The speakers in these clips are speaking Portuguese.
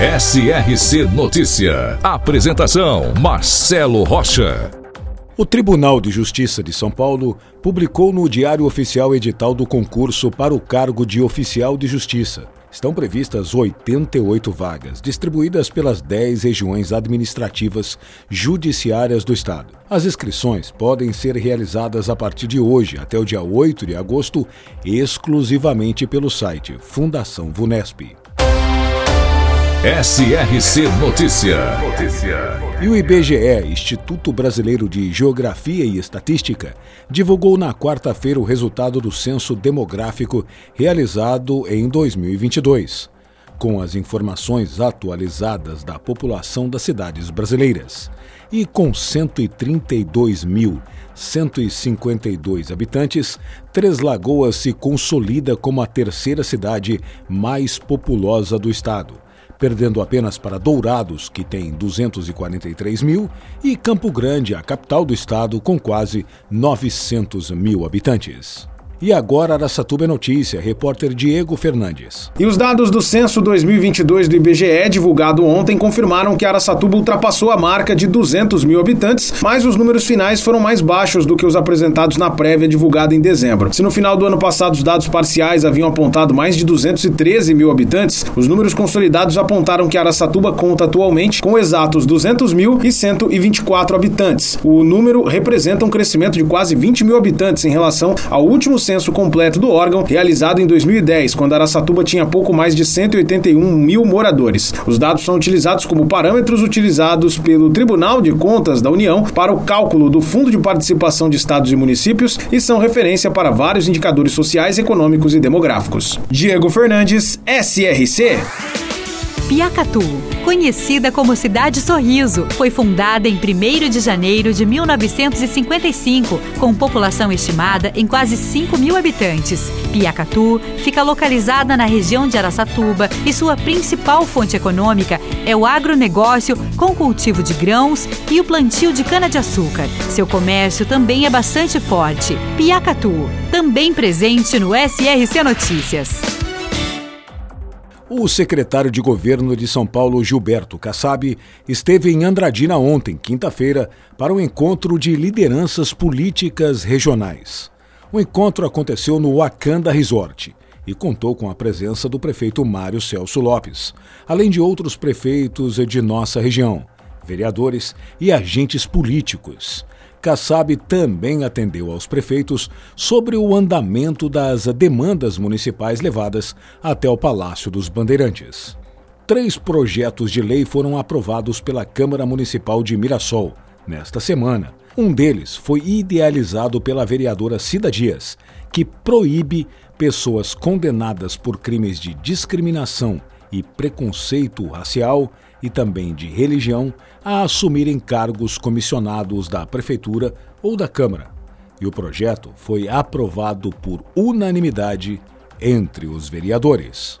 SRC Notícia. Apresentação: Marcelo Rocha. O Tribunal de Justiça de São Paulo publicou no Diário Oficial edital do concurso para o cargo de oficial de justiça. Estão previstas 88 vagas, distribuídas pelas 10 regiões administrativas judiciárias do Estado. As inscrições podem ser realizadas a partir de hoje até o dia 8 de agosto, exclusivamente pelo site Fundação Vunesp. SRC Notícia. E o IBGE, Instituto Brasileiro de Geografia e Estatística, divulgou na quarta-feira o resultado do censo demográfico realizado em 2022, com as informações atualizadas da população das cidades brasileiras. E com 132.152 habitantes, Três Lagoas se consolida como a terceira cidade mais populosa do estado perdendo apenas para Dourados, que tem 243 mil, e Campo Grande, a capital do estado, com quase 900 mil habitantes. E agora Araçatuba é notícia, repórter Diego Fernandes. E os dados do censo 2022 do IBGE, divulgado ontem, confirmaram que Araçatuba ultrapassou a marca de 200 mil habitantes, mas os números finais foram mais baixos do que os apresentados na prévia divulgada em dezembro. Se no final do ano passado os dados parciais haviam apontado mais de 213 mil habitantes, os números consolidados apontaram que Araçatuba conta atualmente com exatos 200 mil e 124 habitantes. O número representa um crescimento de quase 20 mil habitantes em relação ao último censo completo do órgão, realizado em 2010, quando Araçatuba tinha pouco mais de 181 mil moradores. Os dados são utilizados como parâmetros utilizados pelo Tribunal de Contas da União para o cálculo do Fundo de Participação de Estados e Municípios e são referência para vários indicadores sociais, econômicos e demográficos. Diego Fernandes, SRC. Piacatu, conhecida como Cidade Sorriso, foi fundada em 1 de janeiro de 1955, com população estimada em quase 5 mil habitantes. Piacatu fica localizada na região de Araçatuba e sua principal fonte econômica é o agronegócio com cultivo de grãos e o plantio de cana-de-açúcar. Seu comércio também é bastante forte. Piacatu, também presente no SRC Notícias. O secretário de governo de São Paulo, Gilberto Kassab, esteve em Andradina ontem, quinta-feira, para um encontro de lideranças políticas regionais. O encontro aconteceu no Wakanda Resort e contou com a presença do prefeito Mário Celso Lopes, além de outros prefeitos de nossa região, vereadores e agentes políticos. Kassab também atendeu aos prefeitos sobre o andamento das demandas municipais levadas até o Palácio dos Bandeirantes. Três projetos de lei foram aprovados pela Câmara Municipal de Mirassol nesta semana. Um deles foi idealizado pela vereadora Cida Dias, que proíbe pessoas condenadas por crimes de discriminação e preconceito racial e também de religião a assumirem cargos comissionados da Prefeitura ou da Câmara. E o projeto foi aprovado por unanimidade entre os vereadores.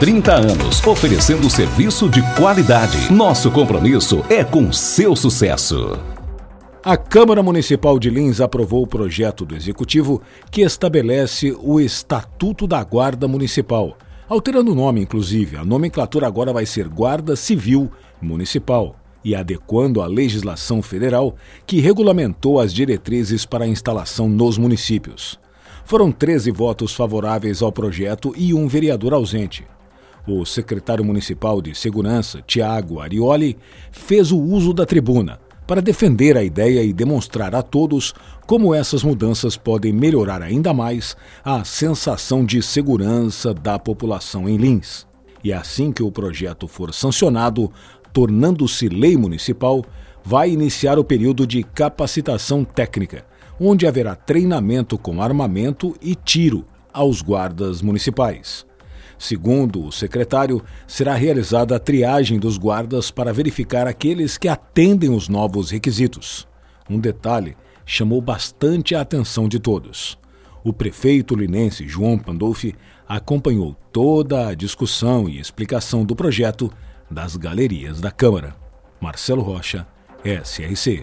30 anos, oferecendo serviço de qualidade. Nosso compromisso é com seu sucesso. A Câmara Municipal de Lins aprovou o projeto do Executivo que estabelece o Estatuto da Guarda Municipal, alterando o nome, inclusive. A nomenclatura agora vai ser Guarda Civil Municipal e adequando a legislação federal que regulamentou as diretrizes para a instalação nos municípios. Foram 13 votos favoráveis ao projeto e um vereador ausente. O secretário municipal de Segurança, Tiago Arioli, fez o uso da tribuna para defender a ideia e demonstrar a todos como essas mudanças podem melhorar ainda mais a sensação de segurança da população em Lins. E assim que o projeto for sancionado, tornando-se lei municipal, vai iniciar o período de capacitação técnica, onde haverá treinamento com armamento e tiro aos guardas municipais. Segundo o secretário, será realizada a triagem dos guardas para verificar aqueles que atendem os novos requisitos. Um detalhe chamou bastante a atenção de todos. O prefeito linense João Pandolfi acompanhou toda a discussão e explicação do projeto das galerias da Câmara. Marcelo Rocha, SRC.